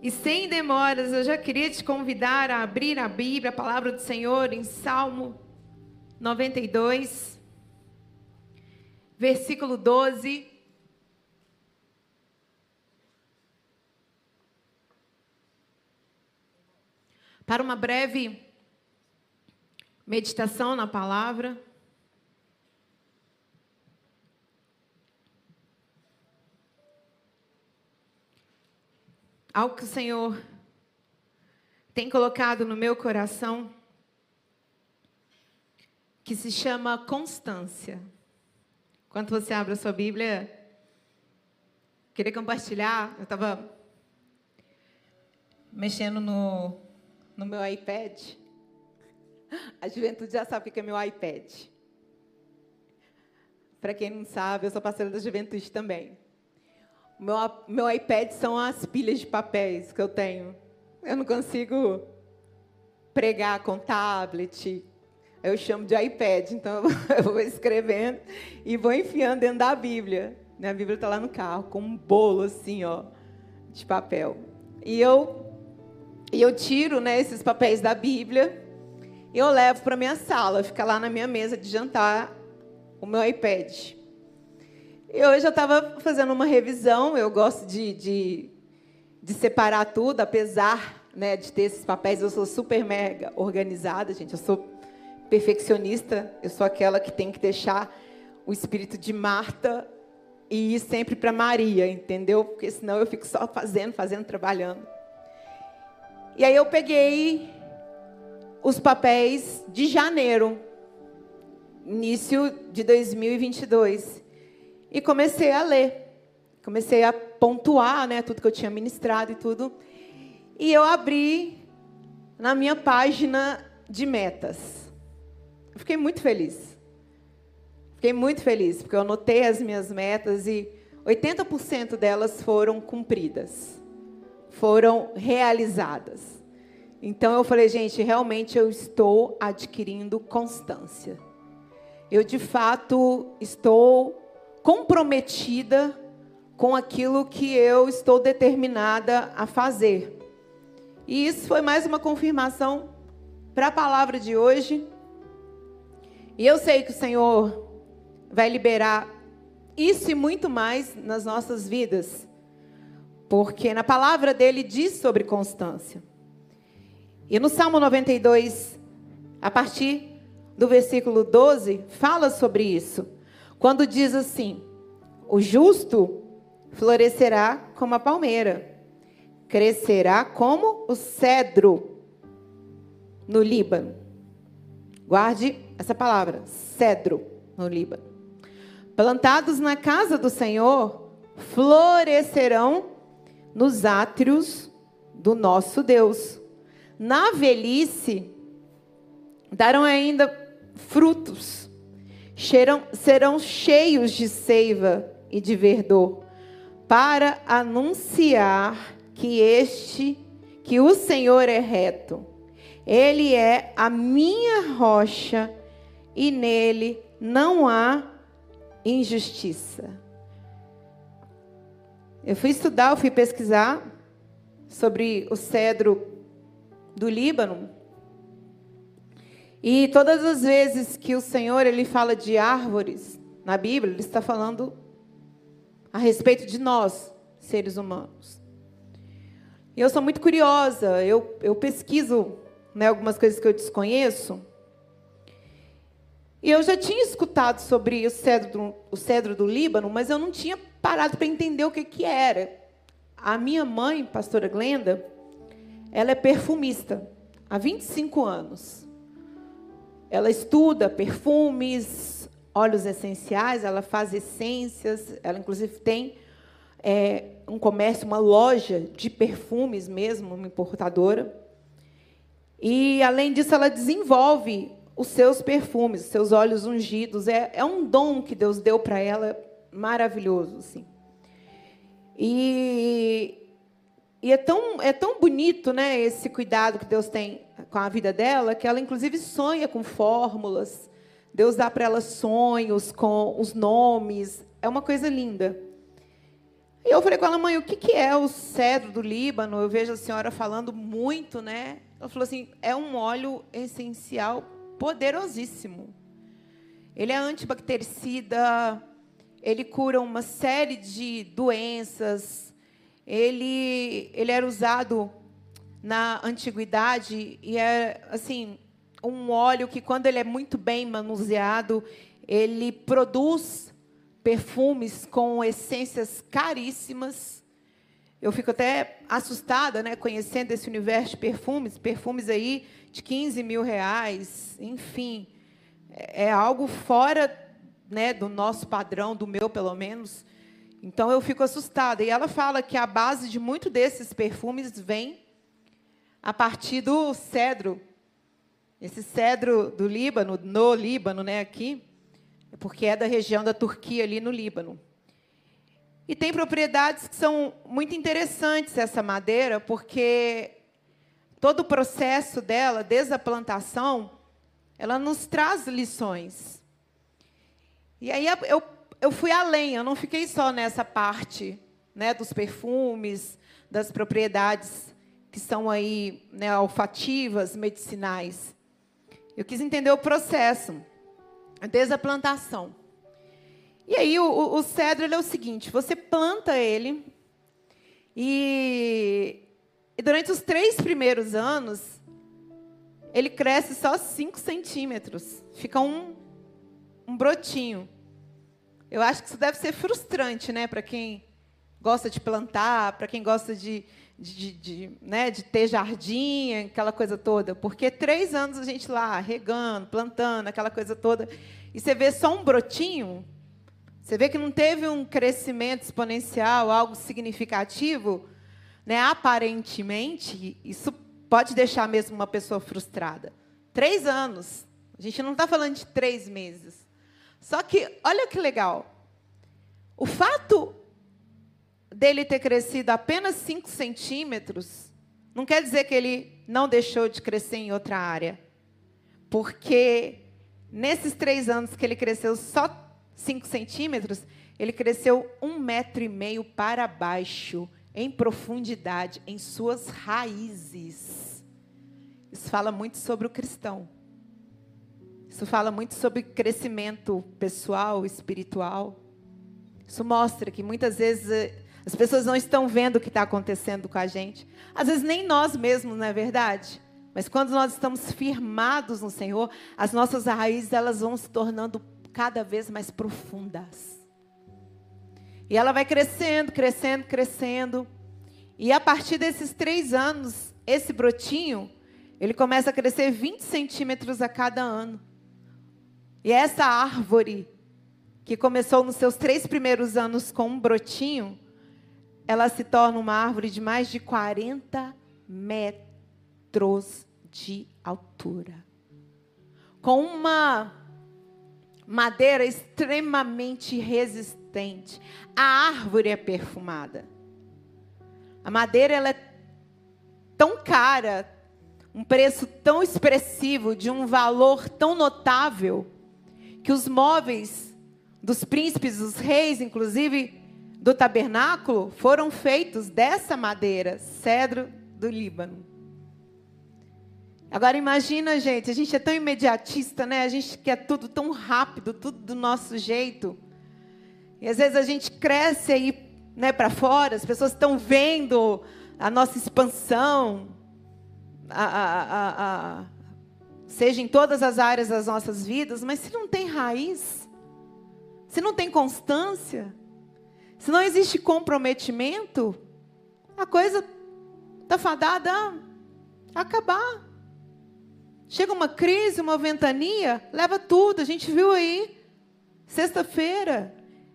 E sem demoras, eu já queria te convidar a abrir a Bíblia, a palavra do Senhor, em Salmo 92, versículo 12. Para uma breve meditação na palavra. Algo que o Senhor tem colocado no meu coração, que se chama constância. Quando você abre a sua Bíblia, queria compartilhar, eu estava mexendo no, no meu iPad. A juventude já sabe o que é meu iPad. Para quem não sabe, eu sou parceira da juventude também. Meu, meu iPad são as pilhas de papéis que eu tenho. Eu não consigo pregar com tablet. Eu chamo de iPad, então eu vou escrevendo e vou enfiando dentro da Bíblia. Minha Bíblia está lá no carro, com um bolo assim, ó, de papel. E eu, e eu tiro né, esses papéis da Bíblia e eu levo para minha sala, fica lá na minha mesa de jantar o meu iPad. E hoje eu estava fazendo uma revisão, eu gosto de, de, de separar tudo, apesar né, de ter esses papéis, eu sou super mega organizada, gente, eu sou perfeccionista, eu sou aquela que tem que deixar o espírito de Marta e ir sempre para Maria, entendeu? Porque senão eu fico só fazendo, fazendo, trabalhando. E aí eu peguei os papéis de janeiro, início de 2022. E comecei a ler. Comecei a pontuar né, tudo que eu tinha ministrado e tudo. E eu abri na minha página de metas. Fiquei muito feliz. Fiquei muito feliz, porque eu anotei as minhas metas e 80% delas foram cumpridas. Foram realizadas. Então eu falei, gente, realmente eu estou adquirindo constância. Eu de fato estou comprometida com aquilo que eu estou determinada a fazer. E isso foi mais uma confirmação para a palavra de hoje. E eu sei que o Senhor vai liberar isso e muito mais nas nossas vidas, porque na palavra dele diz sobre constância. E no Salmo 92, a partir do versículo 12, fala sobre isso. Quando diz assim: o justo florescerá como a palmeira, crescerá como o cedro no Líbano. Guarde essa palavra, cedro no Líbano. Plantados na casa do Senhor, florescerão nos átrios do nosso Deus. Na velhice, darão ainda frutos serão, serão cheios de seiva e de verdor, para anunciar que este, que o Senhor é reto. Ele é a minha rocha e nele não há injustiça. Eu fui estudar, eu fui pesquisar sobre o cedro do Líbano. E todas as vezes que o Senhor ele fala de árvores na Bíblia, ele está falando a respeito de nós, seres humanos. E eu sou muito curiosa, eu, eu pesquiso né, algumas coisas que eu desconheço. E eu já tinha escutado sobre o cedro, o cedro do Líbano, mas eu não tinha parado para entender o que, que era. A minha mãe, pastora Glenda, ela é perfumista há 25 anos. Ela estuda perfumes, óleos essenciais, ela faz essências, ela inclusive tem é, um comércio, uma loja de perfumes mesmo, uma importadora. E, além disso, ela desenvolve os seus perfumes, os seus óleos ungidos. É, é um dom que Deus deu para ela, maravilhoso. Assim. E, e é tão, é tão bonito né, esse cuidado que Deus tem com a vida dela, que ela inclusive sonha com fórmulas. Deus dá para ela sonhos com os nomes. É uma coisa linda. E eu falei com ela, mãe, o que, que é o cedro do Líbano? Eu vejo a senhora falando muito, né? Ela falou assim: é um óleo essencial poderosíssimo. Ele é antibactericida, ele cura uma série de doenças. Ele, ele era usado na antiguidade e é assim um óleo que quando ele é muito bem manuseado, ele produz perfumes com essências caríssimas. Eu fico até assustada, né, conhecendo esse universo de perfumes, perfumes aí de 15 mil reais, enfim, é, é algo fora né, do nosso padrão, do meu pelo menos. Então eu fico assustada. E ela fala que a base de muito desses perfumes vem a partir do cedro. Esse cedro do Líbano, no Líbano, né, aqui, é porque é da região da Turquia ali no Líbano. E tem propriedades que são muito interessantes essa madeira, porque todo o processo dela, desde a plantação, ela nos traz lições. E aí eu, eu fui além, eu não fiquei só nessa parte né, dos perfumes, das propriedades que são aí né, olfativas, medicinais. Eu quis entender o processo, desde a plantação. E aí o, o cedro é o seguinte: você planta ele e, e durante os três primeiros anos ele cresce só 5 centímetros, fica um, um brotinho. Eu acho que isso deve ser frustrante, né, para quem gosta de plantar, para quem gosta de, de, de, né, de ter jardim, aquela coisa toda. Porque três anos a gente lá, regando, plantando, aquela coisa toda, e você vê só um brotinho, você vê que não teve um crescimento exponencial, algo significativo, né, aparentemente, isso pode deixar mesmo uma pessoa frustrada. Três anos. A gente não está falando de três meses. Só que, olha que legal. O fato dele ter crescido apenas 5 centímetros, não quer dizer que ele não deixou de crescer em outra área. Porque nesses três anos que ele cresceu só 5 centímetros, ele cresceu um metro e meio para baixo, em profundidade, em suas raízes. Isso fala muito sobre o cristão. Isso fala muito sobre crescimento pessoal, espiritual. Isso mostra que muitas vezes eh, as pessoas não estão vendo o que está acontecendo com a gente. Às vezes nem nós mesmos, não é verdade? Mas quando nós estamos firmados no Senhor, as nossas raízes elas vão se tornando cada vez mais profundas. E ela vai crescendo, crescendo, crescendo. E a partir desses três anos, esse brotinho, ele começa a crescer 20 centímetros a cada ano. E essa árvore, que começou nos seus três primeiros anos com um brotinho, ela se torna uma árvore de mais de 40 metros de altura. Com uma madeira extremamente resistente. A árvore é perfumada. A madeira ela é tão cara, um preço tão expressivo, de um valor tão notável, que os móveis dos príncipes, dos reis, inclusive, do tabernáculo foram feitos dessa madeira, cedro do Líbano. Agora imagina, gente, a gente é tão imediatista, né? A gente quer tudo tão rápido, tudo do nosso jeito. E às vezes a gente cresce aí, né, para fora, as pessoas estão vendo a nossa expansão, a, a, a, seja em todas as áreas das nossas vidas, mas se não tem raiz, se não tem constância, se não existe comprometimento, a coisa está fadada a acabar. Chega uma crise, uma ventania, leva tudo. A gente viu aí, sexta-feira,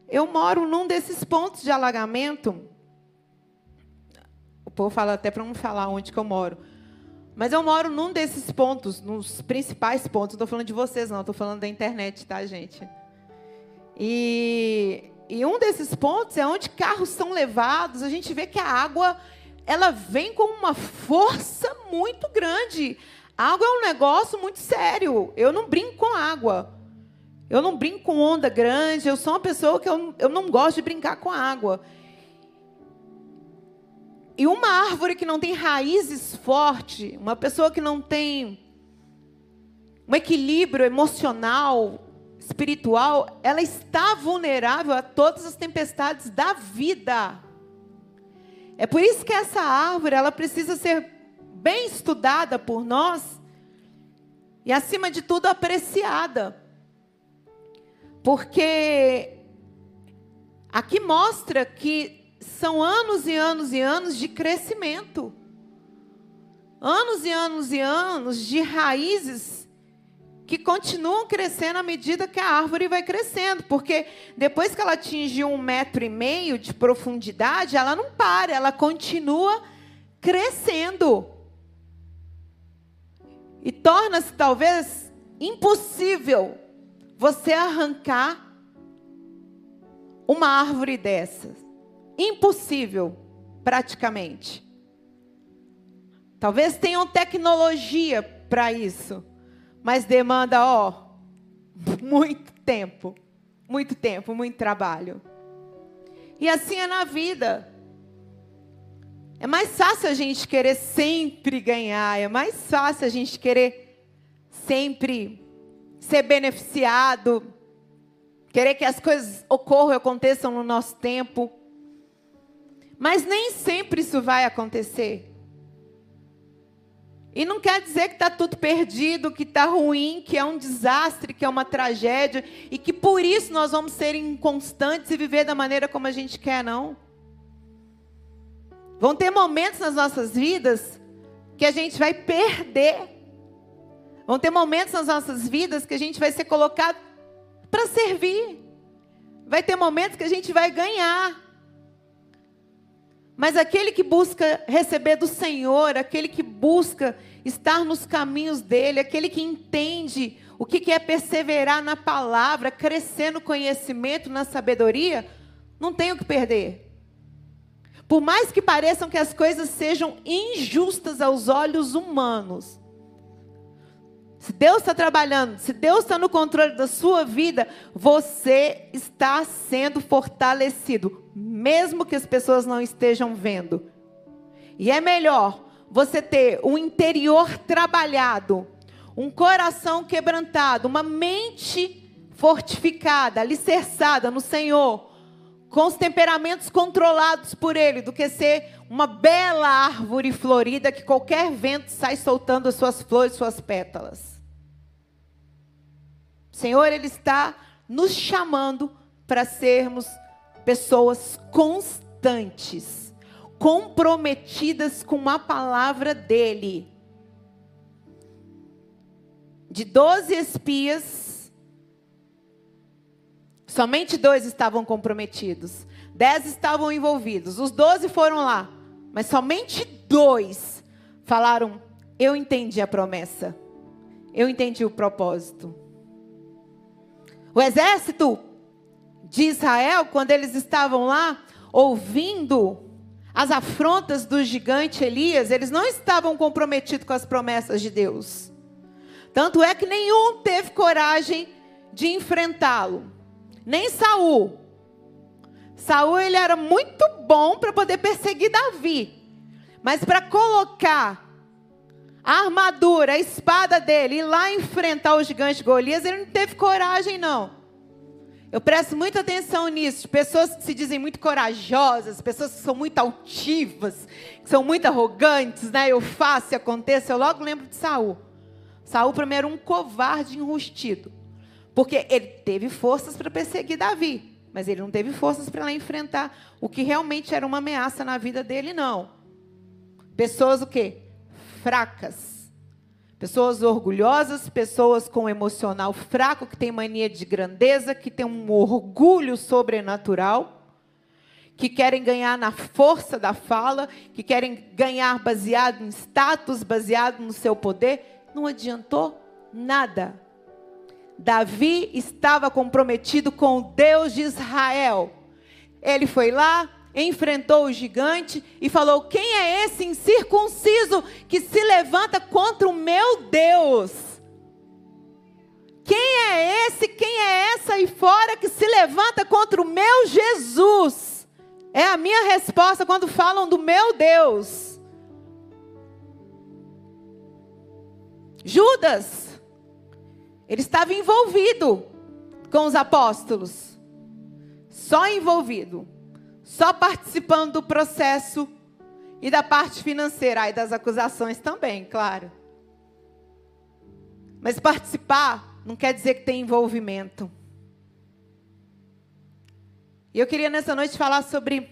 eu moro num desses pontos de alagamento. O povo fala até para não falar onde que eu moro. Mas eu moro num desses pontos, nos principais pontos. Não estou falando de vocês, não. Estou falando da internet, tá, gente? E e um desses pontos é onde carros são levados, a gente vê que a água ela vem com uma força muito grande. Água é um negócio muito sério. Eu não brinco com água. Eu não brinco com onda grande. Eu sou uma pessoa que eu, eu não gosto de brincar com água. E uma árvore que não tem raízes fortes, uma pessoa que não tem um equilíbrio emocional, espiritual, ela está vulnerável a todas as tempestades da vida. É por isso que essa árvore, ela precisa ser bem estudada por nós e acima de tudo apreciada. Porque aqui mostra que são anos e anos e anos de crescimento. Anos e anos e anos de raízes que continuam crescendo à medida que a árvore vai crescendo, porque depois que ela atinge um metro e meio de profundidade, ela não para, ela continua crescendo. E torna-se talvez impossível você arrancar uma árvore dessas. Impossível, praticamente. Talvez tenham tecnologia para isso mas demanda, ó, muito tempo, muito tempo, muito trabalho. E assim é na vida. É mais fácil a gente querer sempre ganhar, é mais fácil a gente querer sempre ser beneficiado, querer que as coisas ocorram e aconteçam no nosso tempo. Mas nem sempre isso vai acontecer. E não quer dizer que está tudo perdido, que está ruim, que é um desastre, que é uma tragédia, e que por isso nós vamos ser inconstantes e viver da maneira como a gente quer, não. Vão ter momentos nas nossas vidas que a gente vai perder. Vão ter momentos nas nossas vidas que a gente vai ser colocado para servir. Vai ter momentos que a gente vai ganhar. Mas aquele que busca receber do Senhor, aquele que busca estar nos caminhos dele, aquele que entende o que é perseverar na palavra, crescer no conhecimento, na sabedoria, não tem o que perder. Por mais que pareçam que as coisas sejam injustas aos olhos humanos, se Deus está trabalhando, se Deus está no controle da sua vida, você está sendo fortalecido, mesmo que as pessoas não estejam vendo. E é melhor você ter um interior trabalhado, um coração quebrantado, uma mente fortificada, alicerçada no Senhor, com os temperamentos controlados por Ele, do que ser uma bela árvore florida que qualquer vento sai soltando as suas flores, suas pétalas. O Senhor, Ele está nos chamando para sermos pessoas constantes, comprometidas com a palavra dEle. De doze espias, somente dois estavam comprometidos, dez estavam envolvidos, os doze foram lá, mas somente dois falaram: Eu entendi a promessa, eu entendi o propósito. O exército de Israel, quando eles estavam lá ouvindo as afrontas do gigante Elias, eles não estavam comprometidos com as promessas de Deus. Tanto é que nenhum teve coragem de enfrentá-lo. Nem Saul. Saul ele era muito bom para poder perseguir Davi. Mas para colocar a armadura, a espada dele, ir lá enfrentar o gigante Golias, ele não teve coragem, não. Eu presto muita atenção nisso. Pessoas que se dizem muito corajosas, pessoas que são muito altivas, que são muito arrogantes, né? Eu faço e aconteça. Eu logo lembro de Saul. Saul primeiro um covarde enrustido. Porque ele teve forças para perseguir Davi, mas ele não teve forças para lá enfrentar o que realmente era uma ameaça na vida dele, não. Pessoas o quê? fracas. Pessoas orgulhosas, pessoas com emocional fraco, que têm mania de grandeza, que têm um orgulho sobrenatural, que querem ganhar na força da fala, que querem ganhar baseado em status, baseado no seu poder. Não adiantou nada. Davi estava comprometido com o Deus de Israel. Ele foi lá, enfrentou o gigante e falou: Quem é esse incircunciso que se levanta contra o meu Deus? Quem é esse, quem é essa aí fora que se levanta contra o meu Jesus? É a minha resposta quando falam do meu Deus. Judas, ele estava envolvido com os apóstolos, só envolvido, só participando do processo e da parte financeira e das acusações também, claro. Mas participar não quer dizer que tem envolvimento. E eu queria nessa noite falar sobre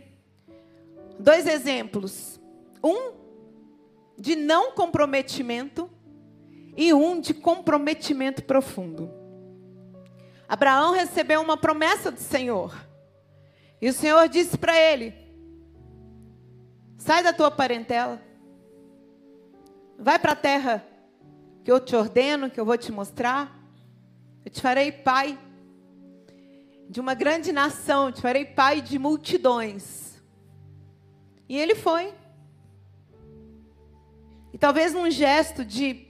dois exemplos. Um de não comprometimento e um de comprometimento profundo. Abraão recebeu uma promessa do Senhor. E o Senhor disse para ele: Sai da tua parentela. Vai para a terra que eu te ordeno, que eu vou te mostrar. Eu te farei pai de uma grande nação, eu te farei pai de multidões. E ele foi. E talvez num gesto de,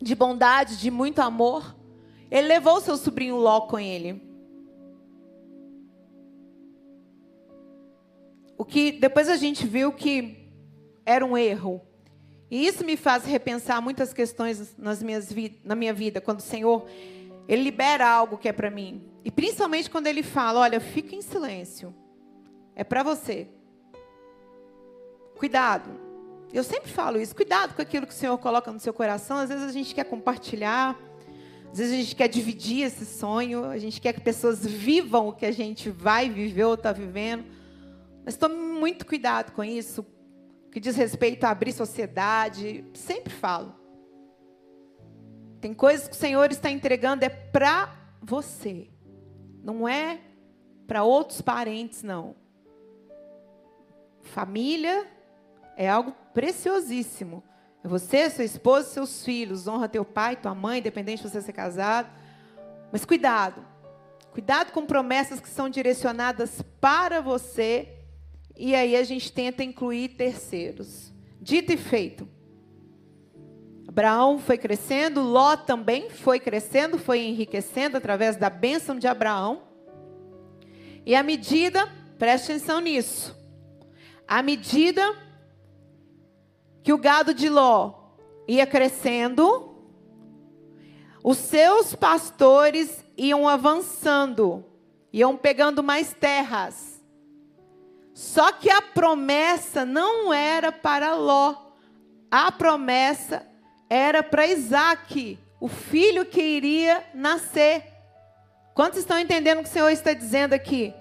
de bondade, de muito amor, ele levou seu sobrinho Ló com ele. O que depois a gente viu que era um erro. E isso me faz repensar muitas questões nas minhas na minha vida, quando o Senhor ele libera algo que é para mim. E principalmente quando ele fala, olha, fica em silêncio. É para você. Cuidado. Eu sempre falo isso, cuidado com aquilo que o Senhor coloca no seu coração. Às vezes a gente quer compartilhar, às vezes a gente quer dividir esse sonho, a gente quer que pessoas vivam o que a gente vai viver ou está vivendo. Mas tome muito cuidado com isso, que diz respeito a abrir sociedade. Sempre falo. Tem coisas que o Senhor está entregando é para você. Não é para outros parentes, não. Família é algo preciosíssimo. É você, sua esposa, seus filhos. Honra teu pai, tua mãe, independente de você ser casado. Mas cuidado. Cuidado com promessas que são direcionadas para você e aí a gente tenta incluir terceiros. Dito e feito. Abraão foi crescendo, Ló também foi crescendo, foi enriquecendo através da bênção de Abraão. E à medida, preste atenção nisso, à medida que o gado de Ló ia crescendo, os seus pastores iam avançando, iam pegando mais terras. Só que a promessa não era para Ló. A promessa era para Isaac, o filho que iria nascer. Quantos estão entendendo o que o Senhor está dizendo aqui?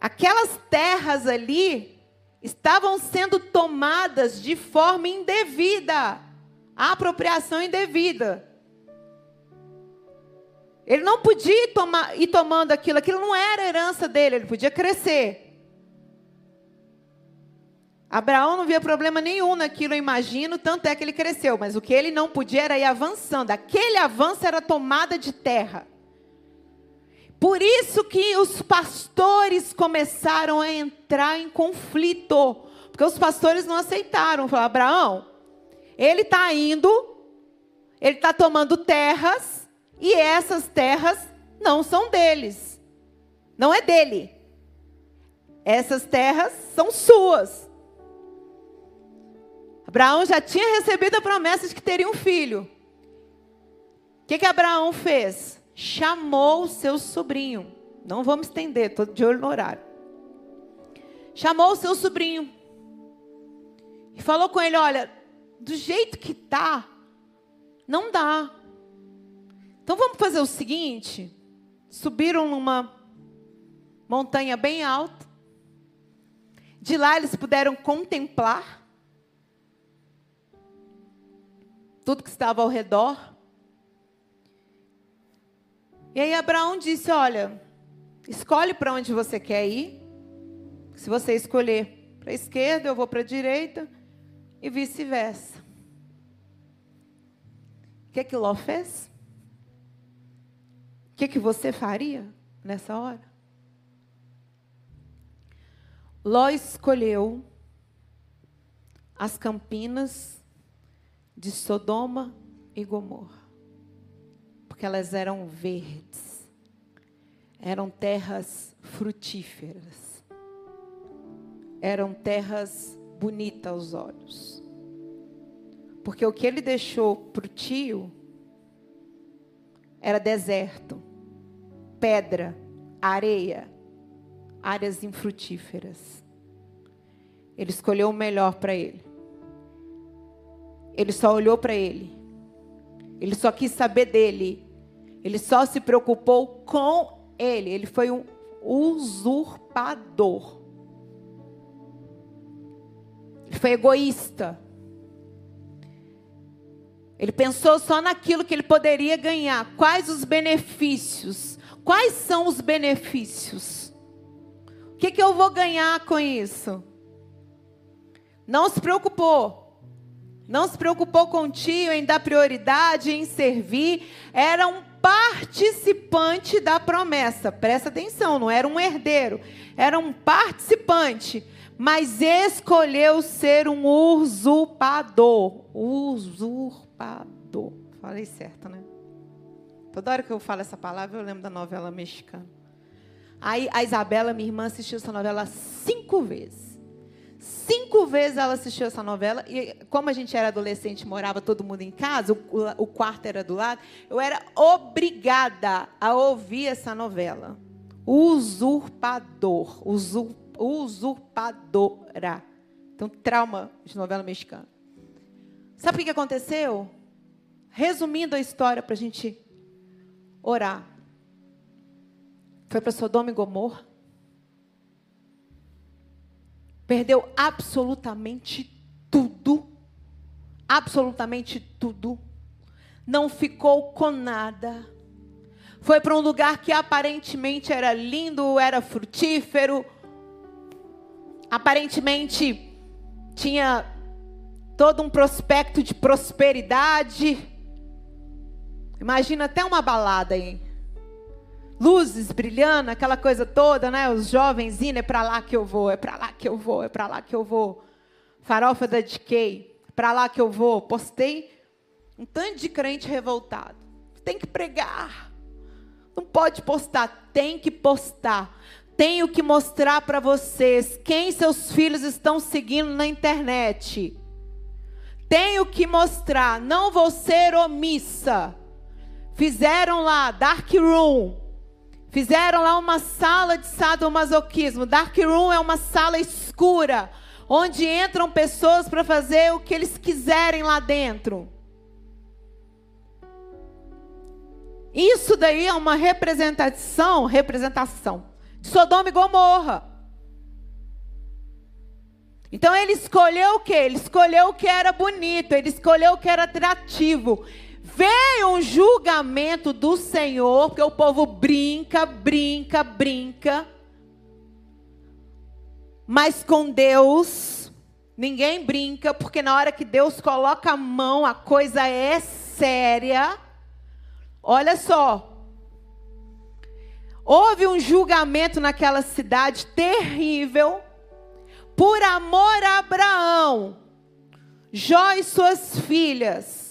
Aquelas terras ali estavam sendo tomadas de forma indevida, apropriação indevida. Ele não podia ir, tomar, ir tomando aquilo, aquilo não era herança dele, ele podia crescer. Abraão não via problema nenhum naquilo, eu imagino, tanto é que ele cresceu, mas o que ele não podia era ir avançando. Aquele avanço era tomada de terra. Por isso que os pastores começaram a entrar em conflito, porque os pastores não aceitaram. Falaram, Abraão, ele está indo, ele está tomando terras, e essas terras não são deles. Não é dele. Essas terras são suas. Abraão já tinha recebido a promessa de que teria um filho. O que, que Abraão fez? Chamou seu sobrinho. Não vamos estender, estou de olho no horário. Chamou seu sobrinho. E falou com ele: Olha, do jeito que tá, não dá. Então vamos fazer o seguinte: subiram numa montanha bem alta. De lá eles puderam contemplar tudo que estava ao redor. E aí Abraão disse: Olha, escolhe para onde você quer ir. Se você escolher para a esquerda, eu vou para a direita. E vice-versa. O que, é que Ló fez? Que, que você faria nessa hora? Ló escolheu as campinas de Sodoma e Gomorra, porque elas eram verdes, eram terras frutíferas. Eram terras bonitas aos olhos. Porque o que ele deixou para o tio era deserto, pedra, areia, áreas infrutíferas. Ele escolheu o melhor para ele. Ele só olhou para ele. Ele só quis saber dele. Ele só se preocupou com ele. Ele foi um usurpador. Ele foi egoísta. Ele pensou só naquilo que ele poderia ganhar. Quais os benefícios? Quais são os benefícios? O que, que eu vou ganhar com isso? Não se preocupou. Não se preocupou com o tio em dar prioridade, em servir. Era um participante da promessa. Presta atenção, não era um herdeiro. Era um participante. Mas escolheu ser um usurpador. Usurpador. Falei certo, né? Toda hora que eu falo essa palavra, eu lembro da novela mexicana. Aí a Isabela, minha irmã, assistiu essa novela cinco vezes. Cinco vezes ela assistiu essa novela. E como a gente era adolescente, morava todo mundo em casa, o, o quarto era do lado, eu era obrigada a ouvir essa novela. Usurpador. Usur, usurpadora. Então, trauma de novela mexicana. Sabe o que aconteceu? Resumindo a história para a gente orar. Foi para Sodoma e Gomorra. Perdeu absolutamente tudo. Absolutamente tudo. Não ficou com nada. Foi para um lugar que aparentemente era lindo, era frutífero. Aparentemente tinha todo um prospecto de prosperidade. Imagina até uma balada aí luzes brilhando, aquela coisa toda, né? Os jovens indo, é para lá que eu vou, é para lá que eu vou, é para lá que eu vou. Farofa da Decay, para lá que eu vou. Postei um tanto de crente revoltado. Tem que pregar. Não pode postar, tem que postar. Tenho que mostrar para vocês quem seus filhos estão seguindo na internet. Tenho que mostrar, não vou ser omissa. Fizeram lá Dark Room, Fizeram lá uma sala de sadomasoquismo. Dark room é uma sala escura, onde entram pessoas para fazer o que eles quiserem lá dentro. Isso daí é uma representação, representação de Sodoma e Gomorra. Então ele escolheu o que? Ele escolheu o que era bonito, ele escolheu o que era atrativo veio um julgamento do Senhor, porque o povo brinca, brinca, brinca. Mas com Deus, ninguém brinca, porque na hora que Deus coloca a mão, a coisa é séria. Olha só. Houve um julgamento naquela cidade terrível, por amor a Abraão, Jó e suas filhas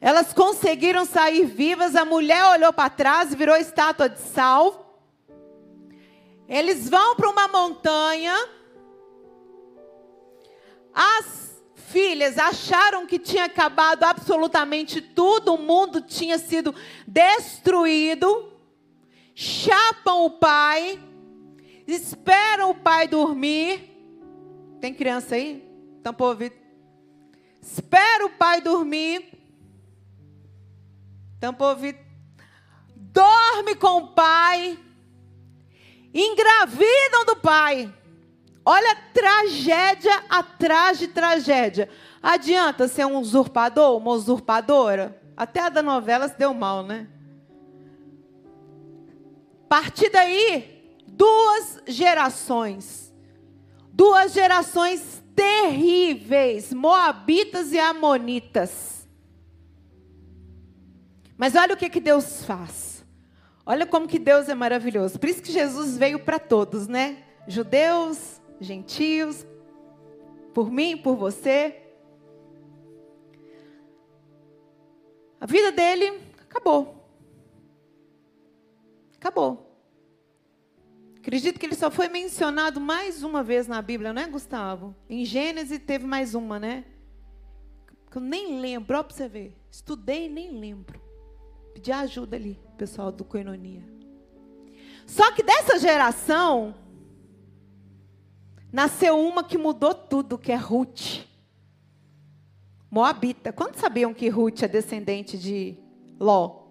Elas conseguiram sair vivas. A mulher olhou para trás, virou estátua de sal. Eles vão para uma montanha. As filhas acharam que tinha acabado absolutamente tudo, o mundo tinha sido destruído. Chapam o pai, esperam o pai dormir. Tem criança aí? Tampou ouvido. Espera o pai dormir. Tampou ouvido. Dorme com o pai. Engravidam do pai. Olha tragédia atrás de tragédia. Adianta ser um usurpador, uma usurpadora? Até a da novela se deu mal, né? Partir daí, duas gerações. Duas gerações terríveis, moabitas e amonitas. Mas olha o que, que Deus faz. Olha como que Deus é maravilhoso. Por isso que Jesus veio para todos, né? Judeus, gentios, por mim, por você. A vida dele acabou. Acabou. Acredito que ele só foi mencionado mais uma vez na Bíblia, não é, Gustavo? Em Gênesis teve mais uma, né? Eu nem lembro, ó, para você ver. Estudei e nem lembro. Pedi ajuda ali, pessoal do Coinonia. Só que dessa geração, nasceu uma que mudou tudo, que é Ruth. Moabita. Quantos sabiam que Ruth é descendente de Ló?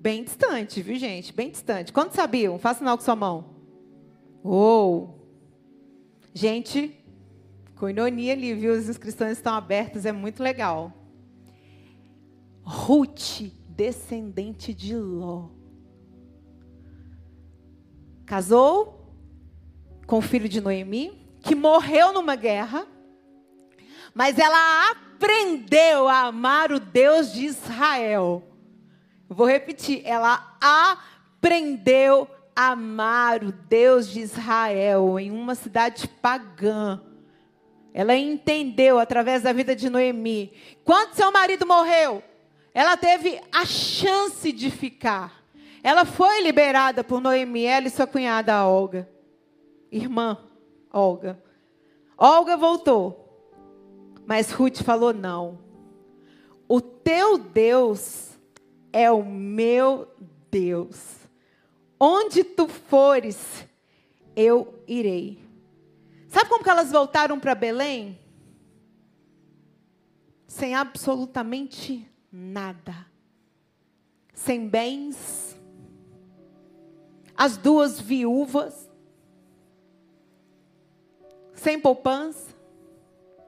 Bem distante, viu, gente? Bem distante. Quantos sabiam? Faça sinal com sua mão. Ou, gente, coinonia ali, viu? As inscrições estão abertas, é muito legal. Ruth, descendente de Ló. Casou com o filho de Noemi, que morreu numa guerra, mas ela aprendeu a amar o Deus de Israel. Vou repetir, ela aprendeu a amar o Deus de Israel em uma cidade pagã. Ela entendeu através da vida de Noemi. Quando seu marido morreu, ela teve a chance de ficar. Ela foi liberada por Noemi, ela e sua cunhada Olga. Irmã Olga. Olga voltou. Mas Ruth falou: não. O teu Deus é o meu Deus. Onde tu fores, eu irei. Sabe como que elas voltaram para Belém? Sem absolutamente nada. Sem bens. As duas viúvas. Sem poupança.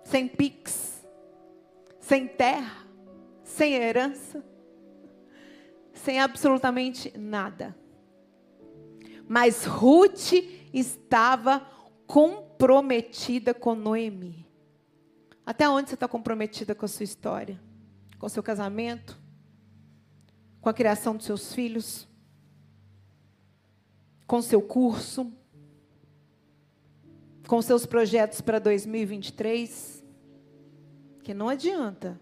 Sem pix. Sem terra. Sem herança. Sem absolutamente nada. Mas Ruth estava comprometida com Noemi. Até onde você está comprometida com a sua história? Com seu casamento? Com a criação dos seus filhos? Com seu curso? Com seus projetos para 2023? Que não adianta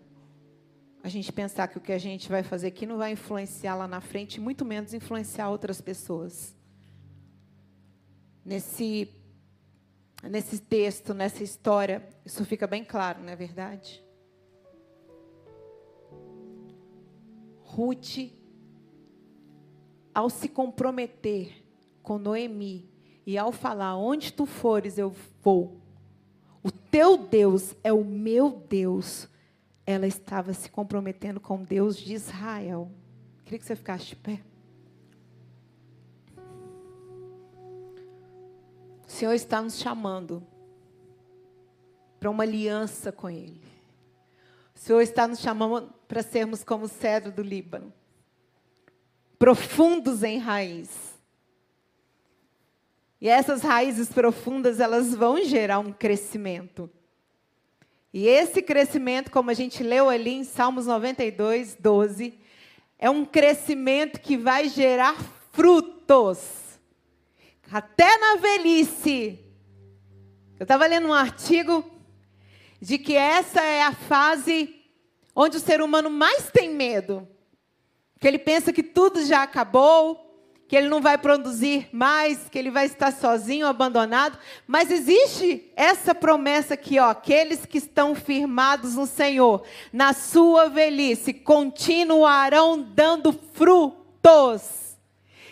a gente pensar que o que a gente vai fazer aqui não vai influenciar lá na frente, muito menos influenciar outras pessoas nesse, nesse texto, nessa história, isso fica bem claro, não é verdade? Ruth, ao se comprometer com Noemi e ao falar: Onde tu fores, eu vou. O teu Deus é o meu Deus. Ela estava se comprometendo com Deus de Israel. Queria que você ficasse de pé. O Senhor está nos chamando para uma aliança com Ele. O Senhor está nos chamando para sermos como o cedro do Líbano, profundos em raiz. E essas raízes profundas, elas vão gerar um crescimento. E esse crescimento, como a gente leu ali em Salmos 92, 12, é um crescimento que vai gerar frutos até na velhice. Eu estava lendo um artigo de que essa é a fase onde o ser humano mais tem medo. Que ele pensa que tudo já acabou, que ele não vai produzir mais, que ele vai estar sozinho, abandonado. Mas existe essa promessa aqui, ó, aqueles que estão firmados no Senhor, na sua velhice, continuarão dando frutos.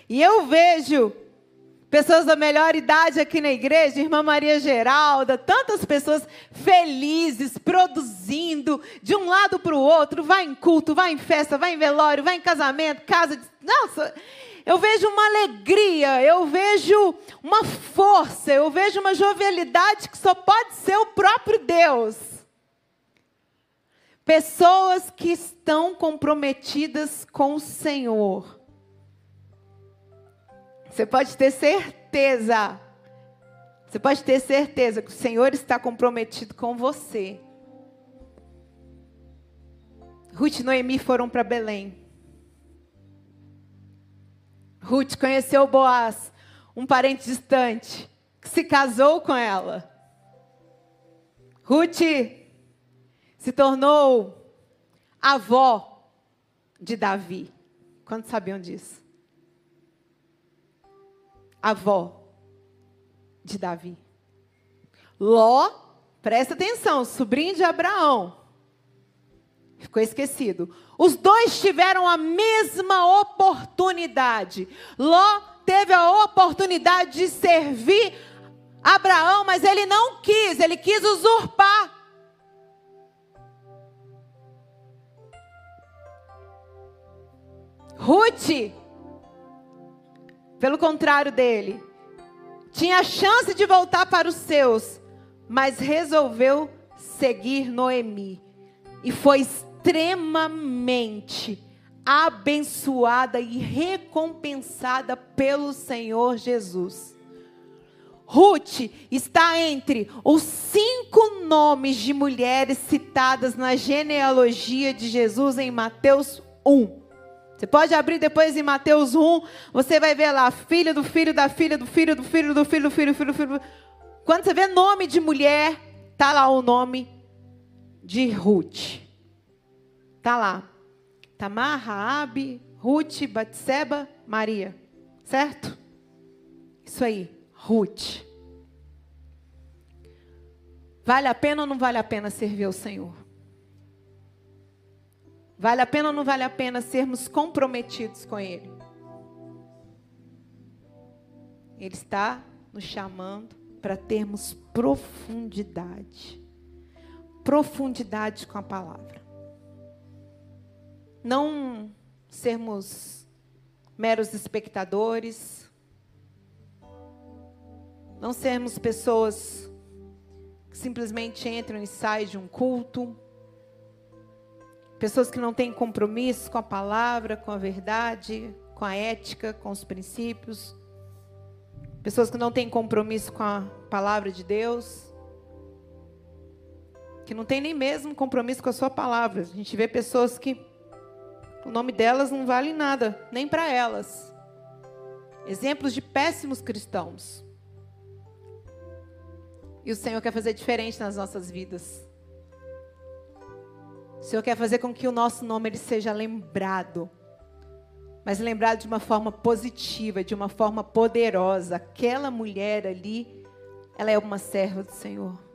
E eu vejo pessoas da melhor idade aqui na igreja, irmã Maria Geralda, tantas pessoas felizes, produzindo, de um lado para o outro, vai em culto, vai em festa, vai em velório, vai em casamento, casa de... Nossa, eu vejo uma alegria, eu vejo uma força, eu vejo uma jovialidade que só pode ser o próprio Deus. Pessoas que estão comprometidas com o Senhor você pode ter certeza. Você pode ter certeza que o Senhor está comprometido com você. Ruth e Noemi foram para Belém. Ruth conheceu Boaz, um parente distante, que se casou com ela. Ruth se tornou avó de Davi. Quantos sabiam disso? Avó de Davi. Ló, presta atenção, sobrinho de Abraão. Ficou esquecido. Os dois tiveram a mesma oportunidade. Ló teve a oportunidade de servir Abraão, mas ele não quis, ele quis usurpar. Ruth, pelo contrário dele, tinha chance de voltar para os seus, mas resolveu seguir Noemi. E foi extremamente abençoada e recompensada pelo Senhor Jesus. Ruth está entre os cinco nomes de mulheres citadas na genealogia de Jesus em Mateus 1. Você pode abrir depois em Mateus 1, você vai ver lá, filha do filho da filha do filho do filho do filho do filho do filho do filho. Quando você vê nome de mulher, tá lá o nome de Ruth. Tá lá. Tamar, Raabe, Ruth, Batseba, Maria. Certo? Isso aí, Ruth. Vale a pena ou não vale a pena servir ao Senhor? Vale a pena ou não vale a pena sermos comprometidos com Ele? Ele está nos chamando para termos profundidade. Profundidade com a palavra não sermos meros espectadores, não sermos pessoas que simplesmente entram e saem de um culto, pessoas que não têm compromisso com a palavra, com a verdade, com a ética, com os princípios, pessoas que não têm compromisso com a palavra de Deus, que não têm nem mesmo compromisso com a sua palavra. A gente vê pessoas que o nome delas não vale nada, nem para elas. Exemplos de péssimos cristãos. E o Senhor quer fazer diferente nas nossas vidas. O Senhor quer fazer com que o nosso nome ele seja lembrado. Mas lembrado de uma forma positiva, de uma forma poderosa. Aquela mulher ali, ela é uma serva do Senhor.